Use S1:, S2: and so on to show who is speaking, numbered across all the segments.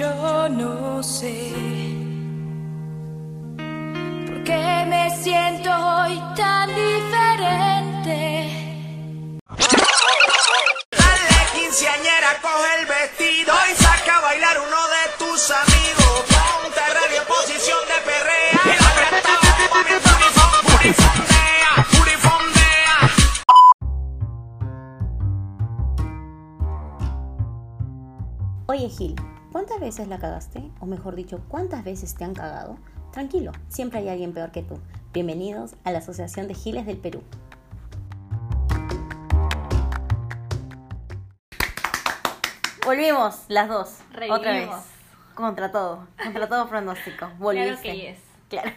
S1: yo no sé por qué me siento
S2: veces la cagaste? O mejor dicho, ¿cuántas veces te han cagado? Tranquilo, siempre hay alguien peor que tú. Bienvenidos a la Asociación de Giles del Perú. Volvimos las dos, otra vez.
S3: Revivimos.
S2: Contra todo, contra todo pronóstico. Volviste.
S3: Claro que yes.
S2: Claro.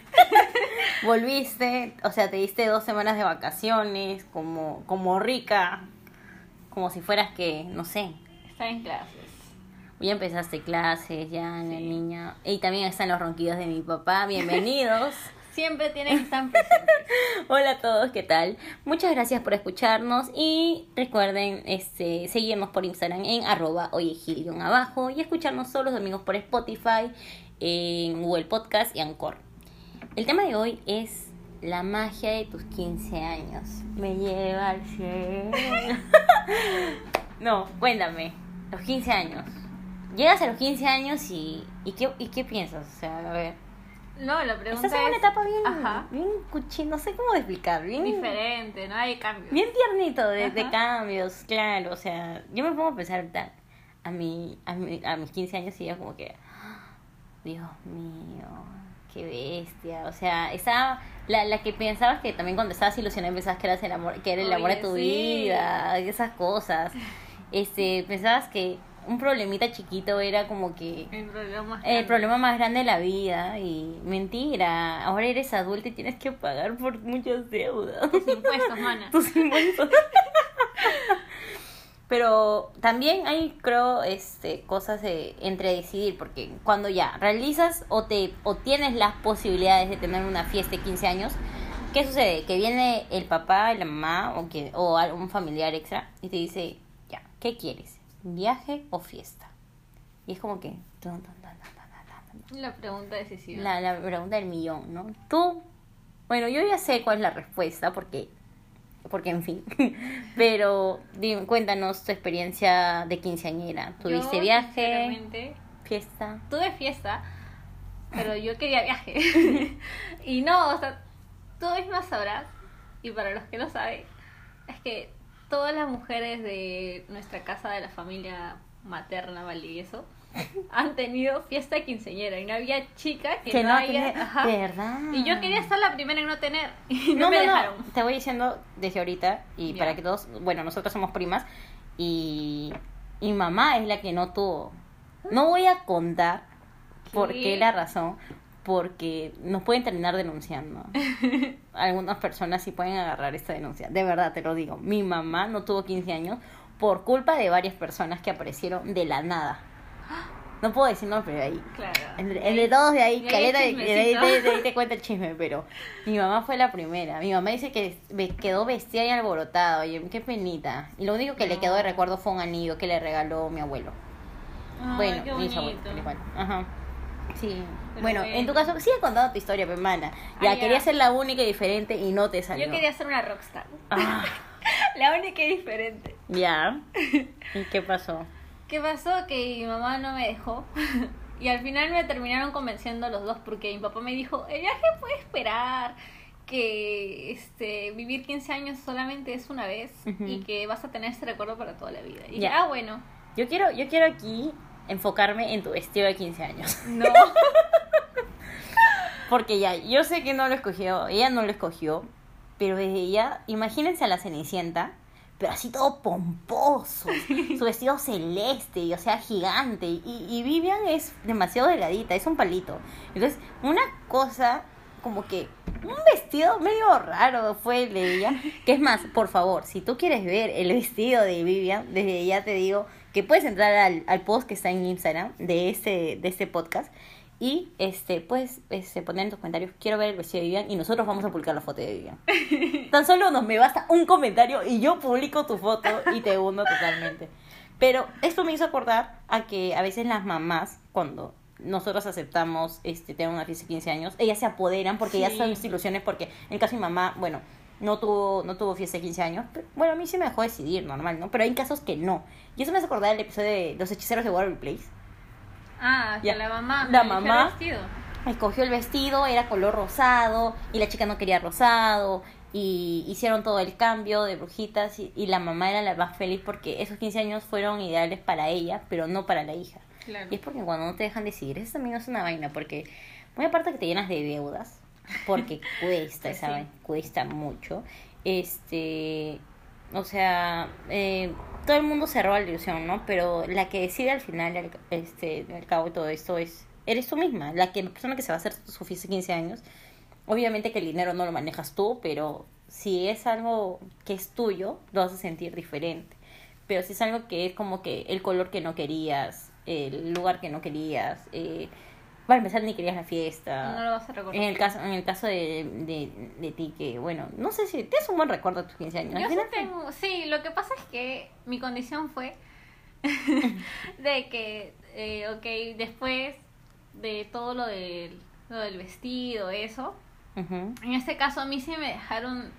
S2: Volviste, o sea, te diste dos semanas de vacaciones, como, como rica, como si fueras que, no sé,
S3: Está en clases.
S2: Ya empezaste clases, ya, la niña. Y también están los ronquidos de mi papá. Bienvenidos.
S3: Siempre tienen que estar presentes.
S2: Hola a todos, ¿qué tal? Muchas gracias por escucharnos y recuerden este, seguirnos por Instagram en arroba abajo y escucharnos todos los domingos por Spotify, en Google Podcast y Anchor. El tema de hoy es la magia de tus 15 años. Me lleva al cielo. no, cuéntame, los 15 años. Llegas a los 15 años y, y, ¿qué, y qué piensas? O sea, a ver.
S3: No, la pregunta
S2: Estás en una etapa bien,
S3: Ajá.
S2: bien cuchi, no sé cómo explicar, bien
S3: Diferente, no hay cambios.
S2: Bien tiernito de, cambios, claro, o sea, yo me pongo a pensar ahorita a mi, a mi, a mis 15 años y yo como que Dios mío, qué bestia, o sea, esa la, la que pensabas que también cuando estabas ilusionada pensabas que eras el amor, que era el amor de tu
S3: sí.
S2: vida, esas cosas. Este, pensabas que un problemita chiquito era como que
S3: El problema más
S2: el
S3: grande.
S2: problema más grande de la vida y mentira, ahora eres adulta y tienes que pagar por muchas deudas.
S3: Tus impuestos, mana.
S2: Tus impuestos. Pero también hay, creo, este, cosas de, entre decidir, porque cuando ya realizas o, te, o tienes las posibilidades de tener una fiesta de 15 años, ¿qué sucede? Que viene el papá, la mamá o, que, o algún familiar extra y te dice, ya, ¿qué quieres? ¿Viaje o fiesta? Y es como que...
S3: La pregunta decisiva.
S2: La, la pregunta del millón, ¿no? Tú, bueno, yo ya sé cuál es la respuesta porque, porque en fin, pero dime, cuéntanos tu experiencia de quinceañera. ¿Tuviste
S3: Yo,
S2: viaje, fiesta?
S3: Tuve fiesta, pero yo quería viaje. y no, o sea, tú misma sabrás, y para los que no saben, es que todas las mujeres de nuestra casa, de la familia materna, Valdivieso, han tenido fiesta de quinceañera y no había chica que,
S2: Que
S3: no,
S2: no
S3: haya...
S2: tenía-
S3: Ajá.
S2: verdad.
S3: Y yo quería ser la primera en no tener y no, me dejaron.
S2: Te voy diciendo desde ahorita y para que todos, bueno, nosotros somos primas y, y mamá es la que no tuvo. No voy a contar por
S3: qué
S2: la razón, porque nos pueden terminar denunciando. Algunas personas sí pueden agarrar esta denuncia. De verdad, te lo digo. Mi mamá no tuvo 15 años por culpa de varias personas que aparecieron de la nada. No puedo decir no, pero ahí.
S3: Claro.
S2: De todos de ahí, caleta, de, de ahí, de- de te cuenta el chisme, pero mi mamá fue la primera. Mi mamá dice que quedó vestida y alborotada, oye, qué penita. Y lo único que le quedó de recuerdo fue un anillo que le regaló mi abuelo.
S3: Ay,
S2: bueno,
S3: qué
S2: mis abuelos. Ajá. Sí.
S3: Pero
S2: bueno, en tu caso, sigue contando tu historia, pe mana. Ya,
S3: Ah, ya.
S2: quería ser la única y diferente y no te salió.
S3: Yo quería ser una rockstar.
S2: Ah,
S3: La única y diferente.
S2: ya. ¿Y qué pasó?
S3: ¿Qué pasó? Que mi mamá no me dejó. Y al final me terminaron convenciendo los dos porque mi papá me dijo, el viaje puede esperar, que este vivir 15 años solamente es una vez y que vas a tener ese recuerdo para toda la vida. Y
S2: Ya.
S3: dije, ah, bueno,
S2: Yo quiero, yo quiero aquí enfocarme en tu vestido de 15 años.
S3: no.
S2: Porque ya, yo sé que no lo escogió, ella no lo escogió, pero desde ella, imagínense a la Cenicienta, pero así todo pomposo, su vestido celeste, y, o sea, gigante, y, y Vivian es demasiado delgadita, es un palito. Entonces, una cosa como que un vestido medio raro fue el de ella, que es más, por favor, si tú quieres ver el vestido de Vivian, desde ya te digo que puedes entrar al, al post que está en Instagram de este, de este podcast y este puedes este, poner en tus comentarios quiero ver el vestido de Vivian y nosotros vamos a publicar la foto de Vivian. Tan solo nos me basta un comentario y yo publico tu foto y te hundo totalmente. Pero esto me hizo acordar a que a veces las mamás, cuando nosotros aceptamos este tener una fiesta de 15 años, ellas se apoderan porque ellas
S3: Sí.
S2: son ilusiones, porque en el caso de mi mamá, bueno, no tuvo, no tuvo fiesta de 15 años, pero, bueno, a mí sí me dejó decidir, normal, ¿no? Pero hay casos que no. Y eso me hace acordar del episodio de Los hechiceros de Waverly Place.
S3: Ah, que
S2: Ya.
S3: la mamá.
S2: La
S3: el
S2: mamá.
S3: vestido.
S2: Escogió el vestido, era color rosado, y la chica no quería rosado, y hicieron todo el cambio de brujitas, y, y la mamá era la más feliz porque esos 15 años fueron ideales para ella, pero no para la hija.
S3: Claro.
S2: Y es porque cuando no te dejan decidir, eso también es una vaina, porque muy aparte que te llenas de deudas, porque cuesta
S3: Pues sí.
S2: vaina, cuesta mucho. Este, o sea, eh, todo el mundo se roba la ilusión, ¿no? Pero la que decide al final, al, este, al cabo de todo esto, es, eres tú misma, la que la persona que se va a hacer su fiesta de 15 años. Obviamente que el dinero no lo manejas tú, pero si es algo que es tuyo, lo vas a sentir diferente. Pero si es algo que es como que el color que no querías, el lugar que no querías, eh, para empezar ni querías la fiesta.
S3: No lo vas a recordar.
S2: En el caso, en el caso de, de, de ti, que bueno, no sé si tienes un buen recuerdo de tus 15 años.
S3: Yo sí tengo, sí, lo que pasa es que mi condición fue de que, eh, ok, después de todo lo del, lo del vestido, eso, en este caso a mí sí me dejaron,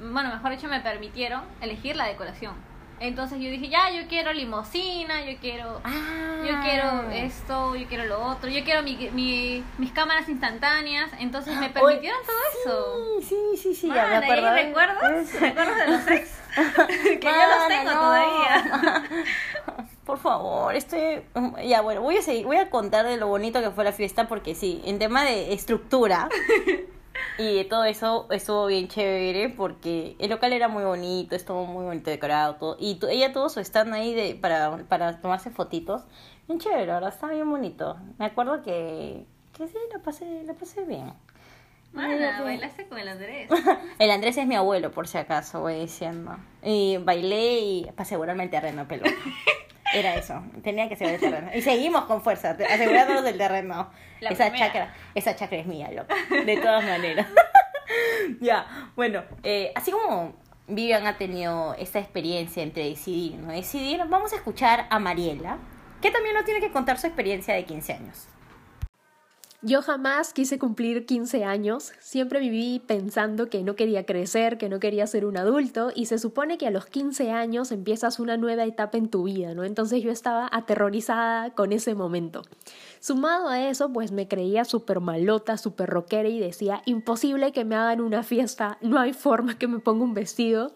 S3: bueno, mejor dicho, me permitieron elegir la decoración. Entonces yo dije, ya, yo quiero limosina, yo quiero...
S2: Ah.
S3: Yo quiero esto, yo quiero lo otro, yo quiero mi, mi- mis cámaras instantáneas, entonces me permitieron todo eso.
S2: Sí, sí, sí, sí, ya me
S3: ¿y
S2: acuerdo.
S3: ¿Recuerdos? ¿Recuerdos de los ex? que yo los tengo
S2: no.
S3: todavía.
S2: Por favor, estoy... Ya, bueno, voy a seguir, voy a contar de lo bonito que fue la fiesta porque sí, en tema de estructura y todo eso estuvo bien chévere porque el local era muy bonito, estuvo muy bonito decorado, todo. Y ella tuvo su stand ahí de, para, para tomarse fotitos. Bien chévere, verdad, estaba bien bonito. Me acuerdo que, que sí, la pasé, la pasé bien.
S3: Mana, bailaste con el Andrés.
S2: El Andrés es mi abuelo, por si acaso, voy diciendo. Y bailé y para asegurarme el terreno, pelota. Era eso, tenía que asegurar el terreno. Y seguimos con fuerza, asegurándonos del terreno.
S3: La
S2: esa
S3: primera.
S2: chacra, esa chacra es mía, loco. De todas maneras. ya, bueno, eh, así como Vivian ha tenido esta experiencia entre decidir, ¿no? Decidir, vamos a escuchar a Mariela, que también nos tiene que contar su experiencia de 15 años.
S4: Yo jamás quise cumplir 15 años, siempre viví pensando que no quería crecer, que no quería ser un adulto y se supone que a los 15 años empiezas una nueva etapa en tu vida, ¿no? Entonces yo estaba aterrorizada con ese momento. Sumado a eso, pues me creía súper malota, súper rockera y decía, imposible que me hagan una fiesta, no hay forma que me ponga un vestido.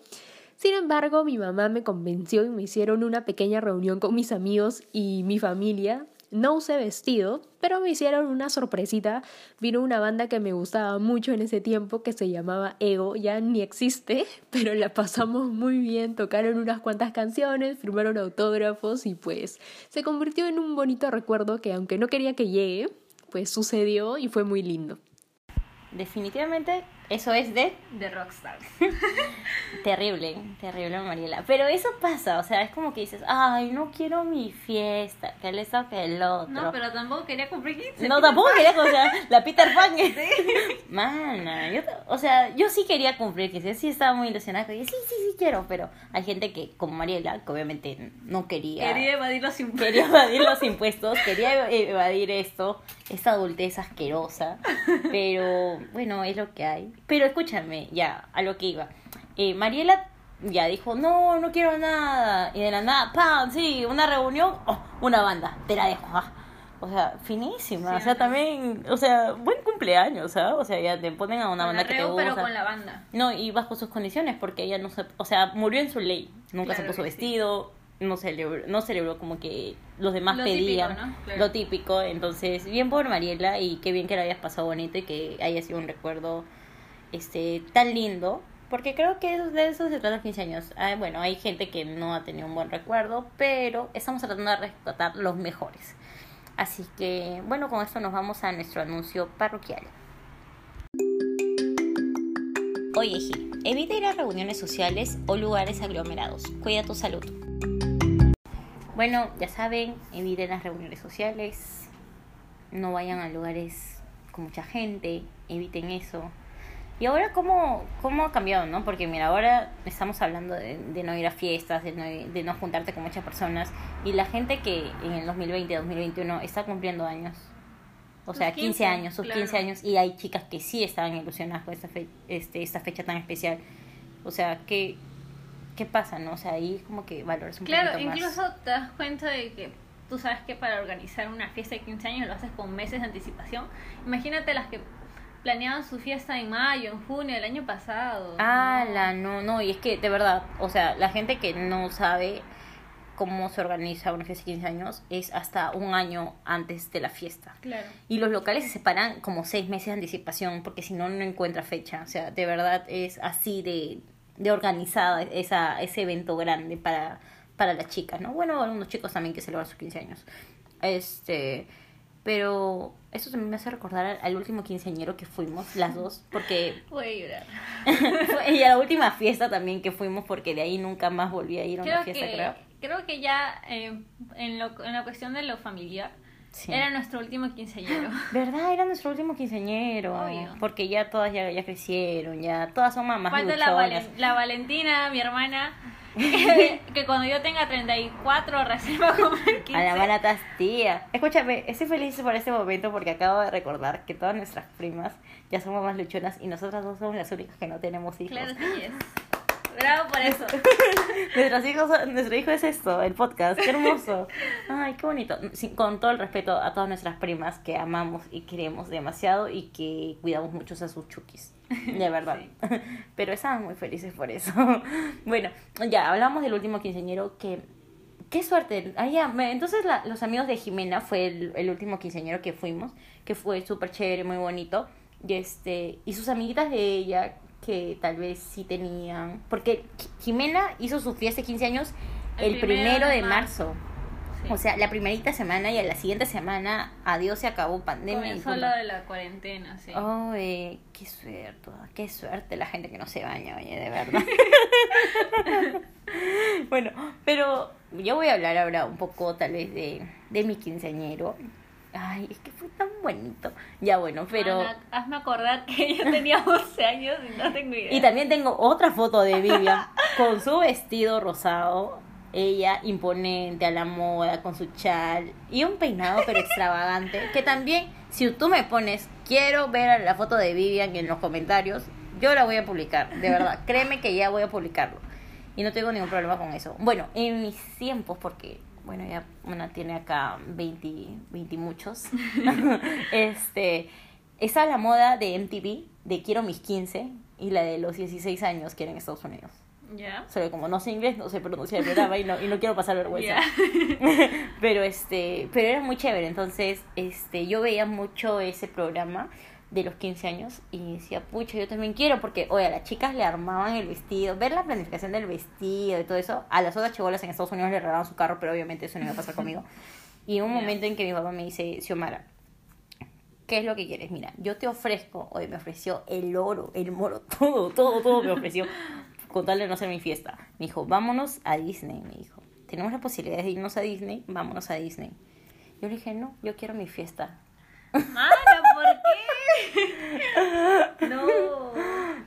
S4: Sin embargo, mi mamá me convenció y me hicieron una pequeña reunión con mis amigos y mi familia. No usé vestido, pero me hicieron una sorpresita. Vino una banda que me gustaba mucho en ese tiempo que se llamaba Ego, ya ni existe, pero la pasamos muy bien. Tocaron unas cuantas canciones, firmaron autógrafos y pues se convirtió en un bonito recuerdo que aunque no quería que llegue, pues sucedió y fue muy lindo.
S2: Definitivamente, eso es de
S3: De Rockstars.
S2: Terrible, terrible Mariela. Pero eso pasa, o sea, es como que dices, ay, no quiero mi fiesta, que el esto, que el otro.
S3: No, pero tampoco quería cumplir 15.
S2: No, tampoco quería, o sea, la Peter Pan. Mana, yo, o sea, yo sí quería cumplir, que sí estaba muy ilusionada, que sí, sí, sí quiero, pero hay gente que, como Mariela, que obviamente no quería.
S3: Quería evadir los impuestos.
S2: Quería evadir los impuestos, quería e- evadir esto, esta adultez asquerosa, pero bueno, es lo que hay. Pero escúchame, ya, a lo que iba. Eh, Mariela ya dijo, no, no quiero nada, y de la nada, ¡pam! Sí, una reunión, oh, una banda, te la dejo, ah. O sea, finísima,
S3: Sí,
S2: o sea, también, o sea, buen cumpleaños, ¿ah? O sea, ya te ponen a una
S3: Con
S2: banda
S3: la
S2: que te
S3: Reu,
S2: gusta.
S3: pero con la banda.
S2: No, y bajo sus condiciones, porque ella no se, o sea, murió en su ley, nunca
S3: Claro
S2: se puso
S3: sí.
S2: vestido, no celebró, no celebró como que los demás
S3: Lo típico,
S2: pedían,
S3: ¿no? Claro.
S2: lo típico, entonces, bien por Mariela y qué bien que la hayas pasado bonito y que haya sido un recuerdo este tan lindo, porque creo que de eso se trata los 15 años. Ah, bueno, hay gente que no ha tenido un buen recuerdo, pero estamos tratando de rescatar los mejores. Así que, bueno, con esto nos vamos a nuestro anuncio parroquial. Oye, Gil, evita ir a reuniones sociales o lugares aglomerados. Cuida tu salud. Bueno, ya saben, eviten las reuniones sociales. No vayan a lugares con mucha gente. Eviten eso. Y ahora, ¿cómo, ¿cómo ha cambiado, no? Porque mira, ahora estamos hablando de, de no ir a fiestas, de no, de no juntarte con muchas personas. Y la gente que en el 2020, 2021 está cumpliendo años. O sea, 15,
S3: 15,
S2: años, sus
S3: claro.
S2: 15 años. Y hay chicas que sí estaban ilusionadas con esta, fe- este, esta fecha tan especial. O sea, ¿qué, ¿qué pasa, no? O sea, ahí como que valoras un
S3: Claro,
S2: poquito más.
S3: incluso te das cuenta de que tú sabes que para organizar una fiesta de 15 años lo haces con meses de anticipación. Imagínate las que planeaban su fiesta en mayo, en junio del año pasado.
S2: Ah,
S3: No.
S2: la no, no, y es que de verdad, o sea, la gente que no sabe cómo se organiza una fiesta de 15 años es hasta un año antes de la fiesta.
S3: Claro.
S2: Y los locales se separan como seis meses de anticipación porque si no, no encuentra fecha. O sea, de verdad es así de, de organizada esa, ese evento grande para, para las chicas, ¿no? Bueno, algunos chicos también que celebran sus 15 años. Este, pero eso también me hace recordar al, al último quinceañero que fuimos, las dos, porque
S3: Voy a llorar.
S2: fue- y a la última fiesta también que fuimos porque de ahí nunca más volví a ir a una
S3: Creo
S2: fiesta,
S3: que,
S2: creo.
S3: creo que ya eh, en, lo, en la cuestión de lo familiar,
S2: Sí.
S3: era nuestro último quinceañero.
S2: ¿Verdad? Era nuestro último quinceañero.
S3: Obvio.
S2: Porque ya todas ya, ya crecieron, ya todas son mamás
S3: Falta la. Valen- la Valentina, mi hermana, que, que cuando yo tenga 34 recién va a comer 15.
S2: A la mala tía. Escúchame, estoy feliz por este momento porque acabo de recordar que todas nuestras primas ya son mamás luchonas y nosotras dos somos las únicas que no tenemos hijos.
S3: Claro, sí es. Bravo por eso.
S2: Nuestros hijos, nuestro hijo es esto, el podcast, qué hermoso. Ay, qué bonito. Con todo el respeto a todas nuestras primas que amamos y queremos demasiado y que cuidamos mucho a sus chukis. De verdad. Pero estaban muy felices por eso. Bueno, ya hablamos del último quinceañero que. Qué suerte. Ah, ya, Entonces, la- los amigos de Jimena fue el, el último quinceañero que fuimos, que fue súper chévere, muy bonito. Y, este, y sus amiguitas de ella, que tal vez sí tenían. Porque Jimena hizo su fiesta de 15 años el,
S3: El
S2: primero,
S3: primero
S2: de marzo.
S3: Sí.
S2: O sea, la primerita semana y a la siguiente semana, adiós, se acabó pandemia.
S3: Comenzó lo de la cuarentena, sí.
S2: Oh, eh, qué suerte, qué suerte la gente que no se baña, oye, de verdad. bueno, pero yo voy a hablar ahora un poco tal vez de, de mi quinceañero. Ay, es que fue tan bonito. Ya bueno, pero...
S3: Ana, hazme acordar que yo tenía 11 años y no tengo idea.
S2: Y también tengo otra foto de Vivian con su vestido rosado, ella imponente a la moda, con su chal y un peinado pero extravagante. Que también, si tú me pones, quiero ver la foto de Vivian en los comentarios, yo la voy a publicar, de verdad. Créeme que ya voy a publicarlo. Y no tengo ningún problema con eso. Bueno, en mis tiempos, porque, bueno, ya una tiene acá 20, 20 y muchos. este, estaba la moda de MTV, de Quiero mis 15, y la de los 16 años que era en Estados Unidos.
S3: ¿Ya?
S2: Solo como no sé inglés, no sé pronunciar el programa y no, y no quiero pasar vergüenza. Pero este, pero era muy chévere, entonces este yo veía mucho ese programa de los 15 años y decía, pucha, yo también quiero porque oye, a las chicas le armaban el vestido, ver la planificación del vestido y todo eso, a las otras chibolas en Estados Unidos le regalaban su carro, pero obviamente eso no iba a pasar conmigo. Y un momento en que mi papá me dice, Xiomara, ¿qué es lo que quieres? Mira, yo te ofrezco, hoy me ofreció el oro, el moro, todo, todo, todo me ofreció, con tal de no hacer mi fiesta. Me dijo, vámonos a Disney, me dijo. Tenemos la posibilidad de irnos a Disney, vámonos a Disney. Yo le dije, no, yo quiero mi fiesta.
S3: Mana, ¿por qué? No.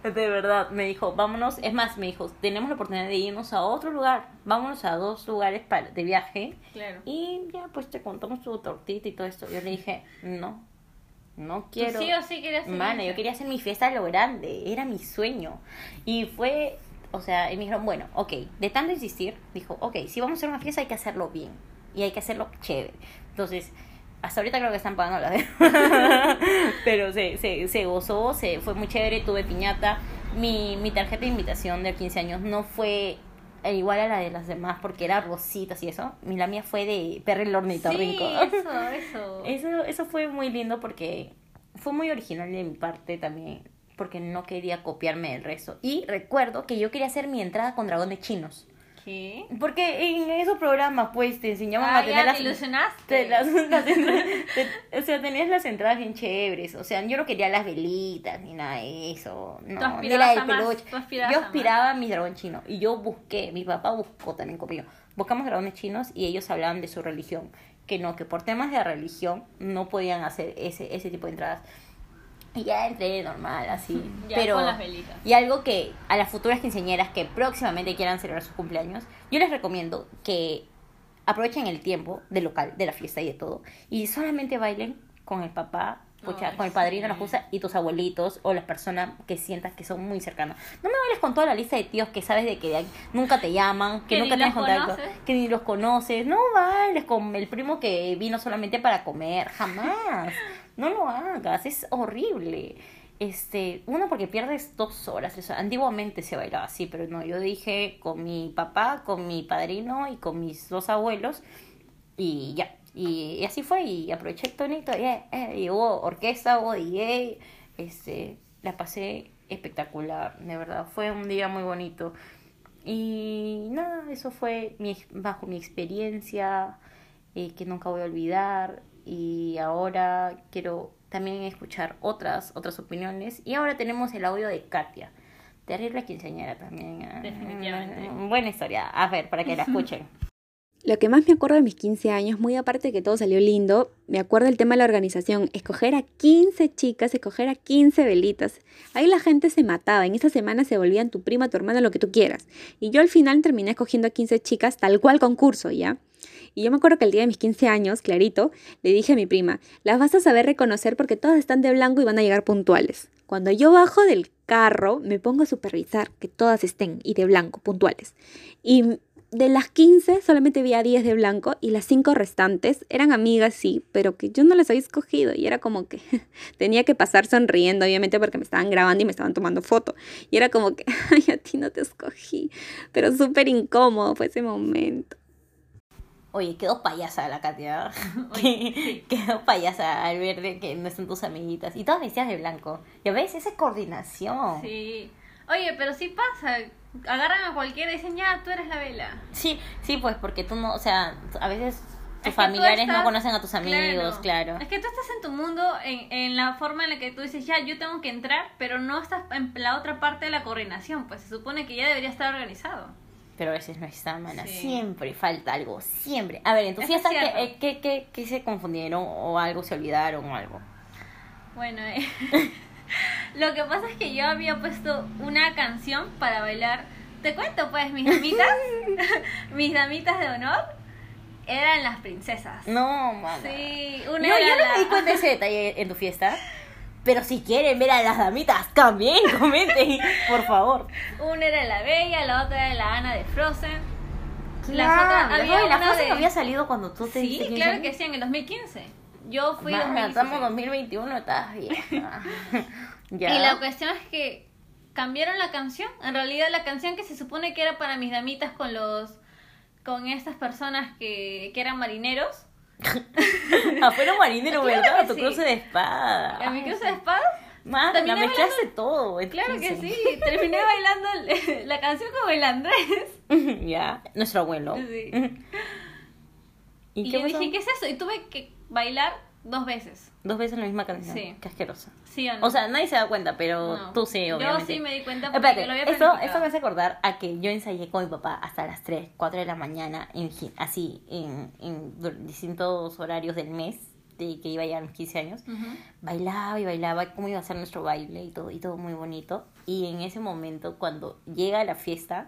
S2: De verdad, me dijo, vámonos, es más, me dijo, tenemos la oportunidad de irnos a otro lugar, vámonos a dos lugares para, de viaje
S3: Claro.
S2: y ya pues te contamos tu tortita y todo esto. Yo le dije, no, no quiero.
S3: sí o sí querías hacer
S2: Mana,
S3: eso.
S2: yo quería hacer mi fiesta a lo grande, era mi sueño. Y fue, o sea, y me dijeron, bueno, ok, de tanto insistir, dijo, ok, si vamos a hacer una fiesta hay que hacerlo bien y hay que hacerlo chévere. Entonces, hasta ahorita creo que están pagando la deuda. Pero se, se, se gozó, se, fue muy chévere, tuve piñata. Mi, mi tarjeta de invitación de 15 años no fue eh, igual a la de las demás porque era rositas y eso. Mi, la mía fue de perro el ornitorrinco.
S3: Sí, eso, eso.
S2: Eso, eso fue muy lindo porque fue muy original de mi parte también, porque no quería copiarme del resto. Y recuerdo que yo quería hacer mi entrada con dragones chinos.
S3: ¿Qué?
S2: Porque en esos programas, pues, te enseñaban
S3: Ah,
S2: a tener
S3: ya,
S2: las...
S3: te ilusionaste.
S2: te- las- las entradas- te- o sea, tenías las entradas bien chéveres. O sea, yo no quería las velitas ni nada de eso. No, ni la del peluche. Yo aspiraba a mi dragón chino. Y yo busqué, mi papá buscó también conmigo. Buscamos dragones chinos y ellos hablaban de su religión. Que no, que por temas de religión no podían hacer ese, ese tipo de entradas. Y ya entré normal, así.
S3: Ya
S2: pero,
S3: con las velitas.
S2: Y algo que a las futuras quinceañeras que próximamente quieran celebrar sus cumpleaños, yo les recomiendo que aprovechen el tiempo del local, de la fiesta y de todo, y solamente bailen con el papá, pucha,
S3: Ay,
S2: con el padrino,
S3: sí.
S2: la justa, y tus abuelitos o las personas que sientas que son muy cercanas. No me bailes con toda la lista de tíos que sabes de que de nunca te llaman, que,
S3: Que
S2: nunca tienes contacto,
S3: conoces.
S2: que ni los conoces. No bailes con el primo que vino solamente para comer, jamás. No lo hagas, es horrible. Este, uno porque pierdes dos horas. Antiguamente se bailaba así, pero no. Yo dije con mi papá, con mi padrino y con mis dos abuelos y ya. Y, así fue y aproveché el tonito y, eh, eh, y hubo orquesta, hubo. Este, la pasé espectacular, de verdad. Fue un día muy bonito. Y nada, eso fue mi, bajo mi experiencia eh, que nunca voy a olvidar y ahora quiero también escuchar otras otras opiniones y ahora tenemos el audio de Katia terrible quinceañera también ¿eh?
S3: Definitivamente.
S2: Mm, buena historia a ver para que la escuchen
S5: Lo que más me acuerdo de mis 15 años, muy aparte de que todo salió lindo, me acuerdo el tema de la organización, escoger a 15 chicas, escoger a 15 velitas. Ahí la gente se mataba, en esa semana se volvían tu prima, tu hermana, lo que tú quieras. Y yo al final terminé escogiendo a 15 chicas, tal cual concurso, ¿ya? Y yo me acuerdo que el día de mis 15 años, clarito, le dije a mi prima, las vas a saber reconocer porque todas están de blanco y van a llegar puntuales. Cuando yo bajo del carro, me pongo a supervisar que todas estén y de blanco, puntuales. Y de las 15 solamente vi a 10 de blanco y las 5 restantes eran amigas, sí, pero que yo no las había escogido y era como que tenía que pasar sonriendo, obviamente, porque me estaban grabando y me estaban tomando foto. Y era como que, ay, a ti no te escogí, pero súper incómodo fue ese momento.
S2: Oye quedó payasa la Katia quedó payasa al ver de que no están tus amiguitas y todas vestidas de blanco ya ves esa es coordinación
S3: Sí. Oye, pero sí pasa. Agarran a cualquiera y dicen, ya, tú eres la vela.
S2: Sí, sí, pues porque tú no, o sea, a veces
S3: Es
S2: tus familiares no conocen a tus amigos, claro.
S3: Es que tú estás en tu mundo en, en la forma en la que tú dices, ya, yo tengo que entrar, pero no estás en la otra parte de la coordinación, pues se supone que ya debería estar organizado.
S2: Pero a veces no está, mana.
S3: Sí.
S2: Siempre falta algo, siempre. A ver, en tu
S3: Eso es
S2: fiesta, ¿qué,
S3: cierto.
S2: eh, qué, qué, se confundieron o algo se olvidaron o algo?
S3: Bueno, eh, lo que pasa es que yo había puesto una canción para bailar. Te cuento, pues, mis damitas, mis damitas de honor eran las princesas.
S2: No, mana.
S3: Sí,
S2: Yo,
S3: una
S2: yo no
S3: la-
S2: me di cuenta de ese detalle en tu fiesta. Pero si quieren ver a las damitas, también comenten, por favor.
S3: Una era la Bella, la otra era la Ana de Frozen. Las
S2: Claro,
S3: otras, había
S2: la frase
S3: de...
S2: había salido cuando tú te
S3: Sí, claro
S2: 15
S3: que sí, en el 2015. Yo fui
S2: Mana,
S3: 2016.
S2: estamos en 2021, estás vieja. ya.
S3: Y la cuestión es que cambiaron la canción. En realidad la canción que se supone que era para mis damitas con los con estas personas que, que eran marineros.
S2: Afuera marinero, ¿verdad? Tu
S3: sí.
S2: cruce de espada.
S3: A mi cruce de espadas.
S2: Mana,
S3: Terminé
S2: mezclaste todo.
S3: Claro que
S2: 15.
S3: sí. Terminé bailando la canción con el Andrés.
S2: ya, nuestro abuelo.
S3: Sí.
S2: ¿Y,
S3: Y, yo dije, ¿qué es eso? Y tuve que bailar dos veces.
S2: Dos veces la misma canción.
S3: Sí.
S2: Qué asquerosa.
S3: ¿Sí o no?
S2: O sea, nadie se da cuenta, pero
S3: No.
S2: tú sí,
S3: Yo
S2: obviamente.
S3: sí me di cuenta porque
S2: Espérate,
S3: lo había
S2: esto, esto me hace acordar a que yo ensayé con mi papá hasta las 3, 4 de la mañana, en, así, en, en distintos horarios del mes, de que iba ya a mis 15 años.
S3: Ujú.
S2: Bailaba y bailaba cómo iba a ser nuestro baile y todo, y todo muy bonito. Y en ese momento, cuando llega la fiesta,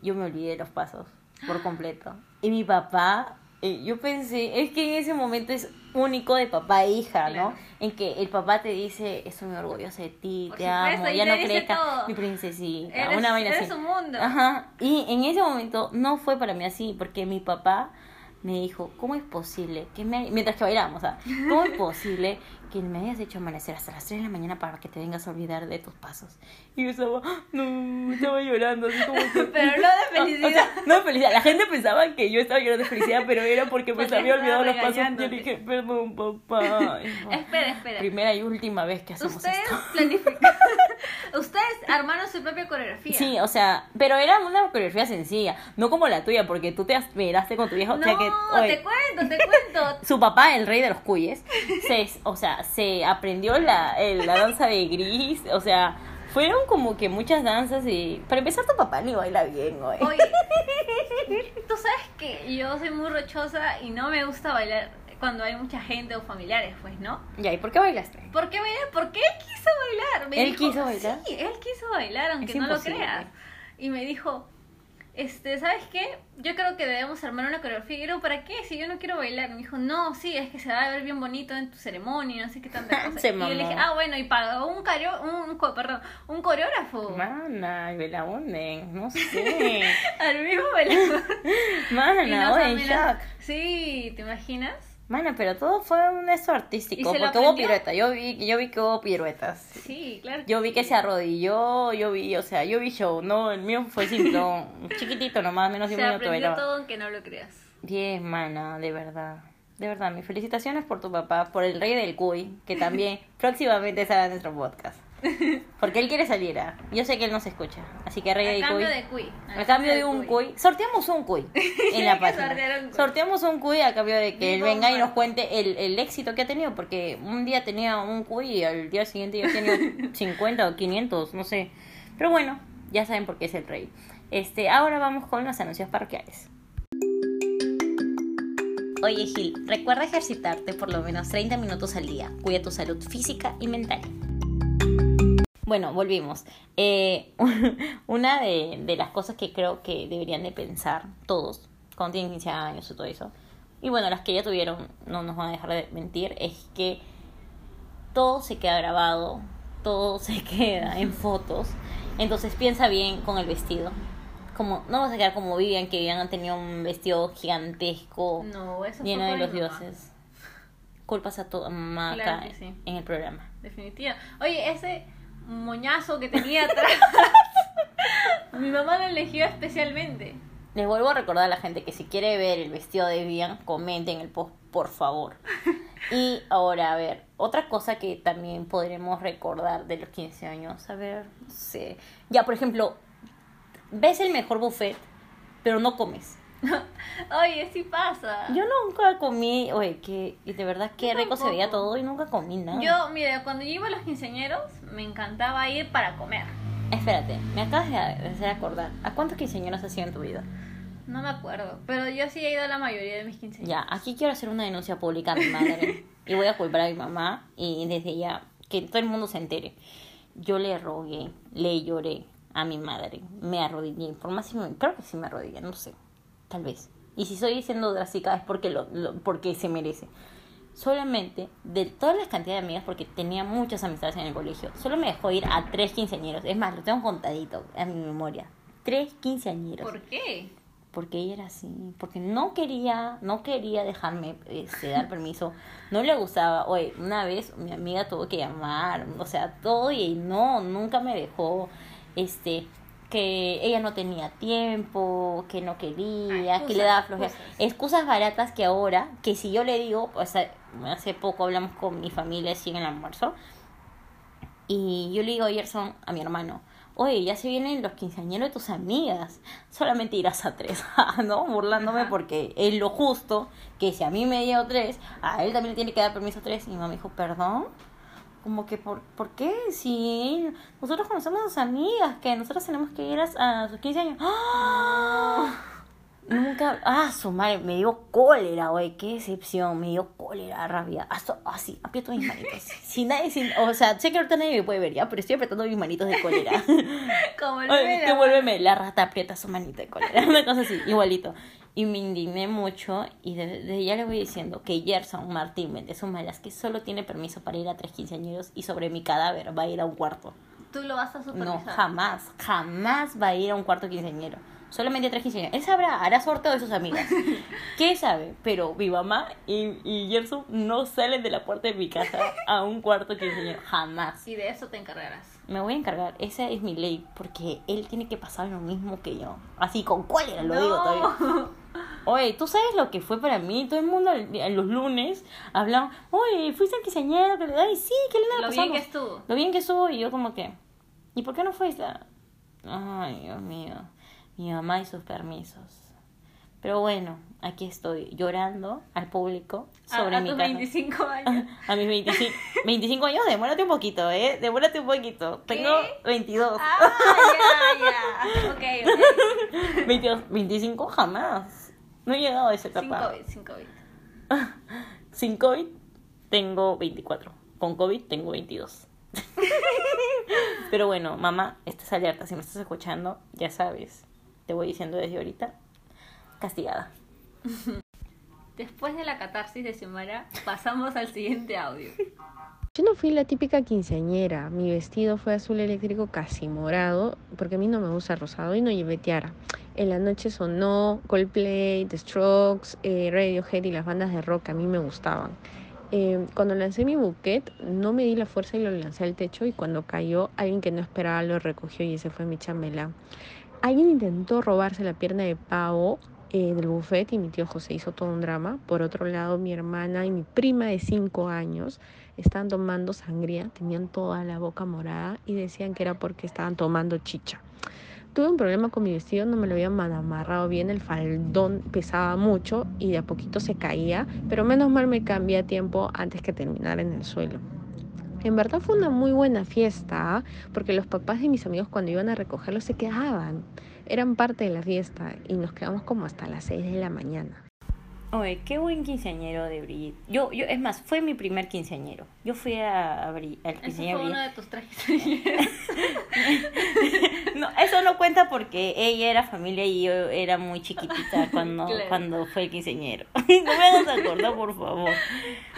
S2: yo me olvidé de los pasos por completo. Y mi papá, eh, yo pensé, es que en ese momento es único de papá e hija, ¿no? En que el papá te dice, estoy muy orgulloso de ti,
S3: Por
S2: te
S3: supuesto,
S2: amo, ya no crezca, mi princesita,
S3: Eres-
S2: una vaina
S3: eres
S2: así.
S3: un mundo.
S2: Ajá. Y en ese momento no fue para mí así, porque mi papá me dijo, ¿cómo es posible que me mientras que o sea, ¿cómo es posible que me hayas hecho amanecer hasta las 3 de la mañana para que te vengas a olvidar de tus pasos? Y yo estaba, no, estaba llorando así como que...
S3: Pero no de felicidad.
S2: O sea, no de felicidad. La gente pensaba que yo estaba llorando de felicidad, pero era porque me había olvidado los pasos. Yo dije, perdón, papá.
S3: Espera, espera.
S2: Primera y última vez que hacemos
S3: Ustedes
S2: esto.
S3: planificaron. Ustedes armaron su propia coreografía.
S2: Sí, o sea, pero era una coreografía sencilla, no como la tuya, porque tú te miraste con tu vieja, o
S3: No,
S2: sea que oye,
S3: te cuento, te cuento.
S2: su papá, el rey de los cuyes, se, o sea, se aprendió la, el- la danza de gris, o sea, fueron como que muchas danzas y para empezar tu papá ni baila bien, güey.
S3: Oye, tú sabes que yo soy muy rochosa y no me gusta bailar cuando hay mucha gente o familiares, pues, ¿no?
S2: Ya, ¿y por qué bailaste?
S3: ¿Por qué bailar? Porque él quiso bailar. Me
S2: ¿Él quiso bailar?
S3: Sí, él quiso bailar, aunque
S2: Es
S3: no lo creas. Y me dijo, este, ¿sabes qué? Yo creo que debemos armar una coreografía. Y yo, ¿para qué? Si yo no quiero bailar. Me dijo, no, sí, es que se va a ver bien bonito en tu ceremonia, no sé qué tanta cosa. Y yo le dije, ah, bueno, y pagó un, careo, un, co- perdón, un coreógrafo.
S2: Mana, y me la hunden, no sé.
S3: Al mismo. Y
S2: Mana, oye, shock.
S3: Sí, ¿te imaginas?
S2: Mana, pero todo fue un esto artístico,
S3: ¿Y se
S2: porque hubo
S3: aprendió?
S2: piruetas. Yo vi, yo vi que hubo piruetas.
S3: Sí, claro.
S2: Yo vi que se arrodilló, yo vi, o sea, yo vi show, no, el mío fue simplón, chiquitito nomás, menos de
S3: se
S2: un minuto
S3: aprendió
S2: bailaba.
S3: todo aunque no lo creas.
S2: Diez, mana, de verdad. De verdad, mis felicitaciones por tu papá, por el rey del cuy, que también próximamente a nuestro podcast. Porque él quiere salir, ¿ah? yo sé que él no se escucha. Así que rey
S3: A
S2: del
S3: cambio
S2: cuy.
S3: de cuy.
S2: A cambio de un cuy. Sorteamos un cuy en la página.
S3: sortear un cuy.
S2: Sorteamos un cuy a cambio de que él venga y nos cuente el, el éxito que ha tenido. Porque un día tenía un cuy y al día siguiente ya tenía 50 o 500, no sé. Pero bueno, ya saben por qué es el rey. Este, ahora vamos con los anuncios parroquiales. Oye Gil, recuerda ejercitarte por lo menos 30 minutos al día. Cuida tu salud física y mental. Bueno, volvimos. Eh, una de, de las cosas que creo que deberían de pensar todos cuando tienen 15 años y todo eso, y bueno, las que ya tuvieron no nos van a dejar de mentir, es que todo se queda grabado, todo se queda en fotos. Entonces piensa bien con el vestido. Como, no vas a quedar como Vivian, que Vivian ha tenido un vestido gigantesco
S3: No, eso
S2: lleno de los dioses. Culpas a tu mamá
S3: Claro
S2: acá
S3: que sí.
S2: en el programa.
S3: Definitiva. Oye, ese moñazo que tenía atrás. mi mamá lo eligió especialmente.
S2: Les vuelvo a recordar a la gente que si quiere ver el vestido de Vivian, comenten el post, por favor. Y ahora, a ver, otra cosa que también podremos recordar de los 15 años, a ver, no sé. Ya, por ejemplo, ves el mejor buffet, pero no comes.
S3: Oye, sí pasa.
S2: Yo nunca comí, oye, que de verdad qué
S3: Yo
S2: rico se veía todo y nunca comí nada.
S3: Yo, mira, cuando yo iba a los quinceañeros, me encantaba ir para comer.
S2: Espérate, me acabas de hacer acordar. ¿A cuántos quinceañeros has ido en tu vida?
S3: No me acuerdo, pero yo sí he ido a la mayoría de mis quinceañeros.
S2: Ya, aquí quiero hacer una denuncia pública a mi madre. y voy a culpar a mi mamá y desde ya que todo el mundo se entere. Yo le rogué, le lloré a mi madre, me arrodillé. Por más si me- creo que sí me arrodillé, no sé, tal vez. Y si estoy siendo drástica es porque lo, lo- porque se merece. Solamente de todas las cantidades de amigas, porque tenía muchas amistades en el colegio, solo me dejó ir a tres quinceañeros. Es más, lo tengo contadito en mi memoria. Tres quinceañeros
S3: ¿Por qué?
S2: porque ella era así, porque no quería, no quería dejarme este, dar permiso, no le gustaba, oye, una vez mi amiga tuvo que llamar, o sea, todo y no, nunca me dejó, este, que ella no tenía tiempo, que no quería,
S3: Ah,
S2: que le daba flojera,
S3: excusas.
S2: excusas baratas que ahora, que si yo le digo, sea, hace poco hablamos con mi familia así en el almuerzo, y yo le digo a Gerson, a mi hermano, oye, ya se vienen los quinceañeros de tus amigas, solamente irás a tres, ¿no? Burlándome
S3: Ajá.
S2: porque es lo justo que si a mí me dio tres, a él también le tiene que dar permiso a tres. Y mi mamá me dijo, perdón, como que, ¿por, ¿por qué? Si nosotros conocemos a sus amigas, que nosotros tenemos que ir a, a sus 15 años. ¡Ah! Nunca, ah, su madre, me dio cólera, güey, qué decepción, me dio cólera, rabia, así, aprieto mis manitos. Si nadie, sin, o sea, sé que ahorita nadie me puede ver ya, pero estoy apretando mis manitos de cólera.
S3: Como el
S2: Ay,
S3: bebé de
S2: te
S3: la-
S2: vuélveme, la rata aprieta su manita de cólera, una cosa así, igualito. Y me indigné mucho y desde ya le voy diciendo que Gerson Martín Méndez Humalas, que solo tiene permiso para ir a tres quinceañeros y sobre mi cadáver va a ir a un cuarto.
S3: Tú lo vas a
S2: No,
S3: supervisar.
S2: jamás, jamás va a ir a un cuarto quinceañero. Solamente a tres quinceañeros. Él sabrá, hará sorteo de sus amigas. ¿Qué sabe? Pero mi mamá y, y Gerson no salen de la puerta de mi casa a un cuarto quinceañero. Jamás.
S3: Y de eso te encargarás.
S2: Me voy a encargar, esa es mi ley, porque él tiene que pasar lo mismo que yo. Así, con cólera lo digo todavía. Oye, ¿tú sabes lo que fue para mí? Todo el mundo a los lunes hablaban, oye, fuiste al quinceañero, que le ay, sí, qué lindo la
S3: Lo bien
S2: pasamos".
S3: que estuvo.
S2: Lo bien que estuvo, y yo como que, ¿y por qué no fuiste? Ay, Dios mío, mi mamá y sus permisos. Pero bueno, aquí estoy llorando al público
S3: A,
S2: sobre
S3: a
S2: mi
S3: tus
S2: casa.
S3: 25 años.
S2: A mis 25, 25 años, demórate un poquito, ¿eh? Demórate un poquito. Tengo 22.
S3: Ah, ya, ya. Ok, ok.
S2: 22 25 jamás. No he llegado a esa
S3: 5
S2: etapa.
S3: bits, 5 bits.
S2: Sin COVID tengo 24. Con COVID tengo 22. Pero bueno, mamá, estás alerta. Si me estás escuchando, ya sabes. Te voy diciendo desde ahorita. Castigada.
S3: Después de la catarsis de Xiomara, pasamos al siguiente audio.
S4: Yo no fui la típica quinceañera. Mi vestido fue azul eléctrico casi morado, porque a mí no me gusta rosado y no llevé tiara. En la noche sonó Coldplay, The Strokes, eh, Radiohead y las bandas de rock que a mí me gustaban. Eh, cuando lancé mi buquet, no me di la fuerza y lo lancé al techo y cuando cayó, alguien que no esperaba lo recogió y ese fue mi chambelán. Alguien intentó robarse la pierna de pavo eh, del buffet y mi tío José hizo todo un drama. Por otro lado, mi hermana y mi prima de 5 años estaban tomando sangría, tenían toda la boca morada y decían que era porque estaban tomando chicha. Tuve un problema con mi vestido, no me lo habían amarrado bien, el faldón pesaba mucho y de a poquito se caía, pero menos mal me cambié a tiempo antes que terminar en el suelo. En verdad fue una muy buena fiesta, porque los papás de mis amigos cuando iban a recogerlo se quedaban. Eran parte de la fiesta y nos quedamos como hasta las 6 de la mañana.
S2: Oye, qué buen quinceañero de Brigitte. Yo, yo, es más, fue mi primer quinceañero. Yo fui a, a al quinceañero
S3: fue
S2: de
S3: uno de tus trajes.
S2: No, eso no cuenta porque ella era familia y yo era muy chiquitita cuando,
S3: Claro.
S2: cuando fue el quinceañero. No me hagas acordar, por favor.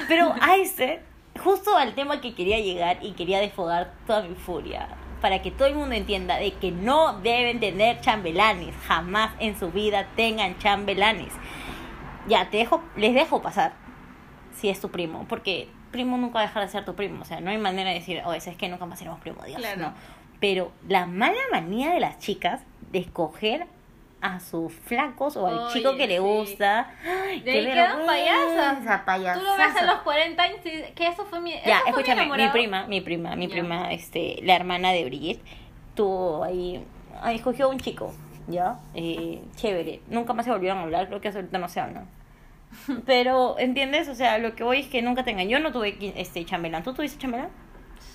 S2: Pero a este, justo al tema que quería llegar y quería desfogar toda mi furia, para que todo el mundo entienda de que no deben tener chambelanes, jamás en su vida tengan chambelanes. Ya, te dejo, les dejo pasar si es tu primo, porque primo nunca va a dejar de ser tu primo, o sea, no hay manera de decir, oye, es que nunca más seremos primo, Dios,
S3: Claro.
S2: no. Pero la mala manía de las chicas de escoger a sus flacos o al
S3: Oye,
S2: chico que le
S3: sí.
S2: gusta. ¡Ay,
S3: De
S2: qué
S3: ahí quedan
S2: vergüenza,
S3: payasas. Tú lo ves a los 40 años que eso fue mi.
S2: Ya,
S3: eso fue mi
S2: escúchame, mi, prima, mi prima, mi
S3: Ya.
S2: prima, este, la hermana de Brigitte, tuvo ahí, ahí escogió un chico, ¿ya? Eh, chévere. Nunca más se volvieron a hablar, creo que hasta ahorita no se hablan. Pero, ¿entiendes? O sea, lo que voy es que nunca tengan. Yo no tuve este chambelán. ¿Tú tuviste chambelán?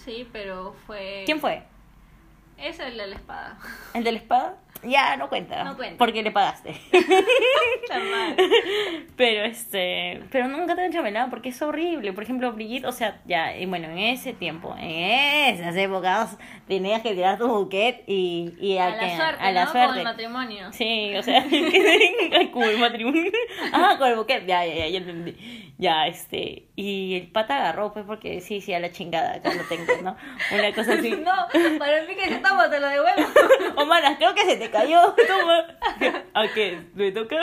S3: Sí, pero fue.
S2: ¿Quién fue?
S3: Es el de la espada.
S2: ¿El de la espada? Ya, no cuenta.
S3: No cuenta.
S2: Porque le pagaste. Pero este, pero nunca te han chambelán porque es horrible. Por ejemplo, Brigitte, o sea, ya, y bueno, en ese tiempo, en esas épocas, tenías que tirar tu buquet y, y
S3: A
S2: que-
S3: la suerte,
S2: a la
S3: ¿no?
S2: suerte.
S3: Con el matrimonio.
S2: Sí, o sea, como el matrimonio. Ah, con el buquet, ya, ya, ya, ya entendí. Ya, este, y el pata agarró, pues, porque sí, sí, a la chingada, acá lo tengo, ¿no? Una cosa así.
S3: No, para mí que se toma, te lo devuelvo.
S2: Oh, mana, creo que se te cayó. Toma. ¿A qué? ¿Me toca?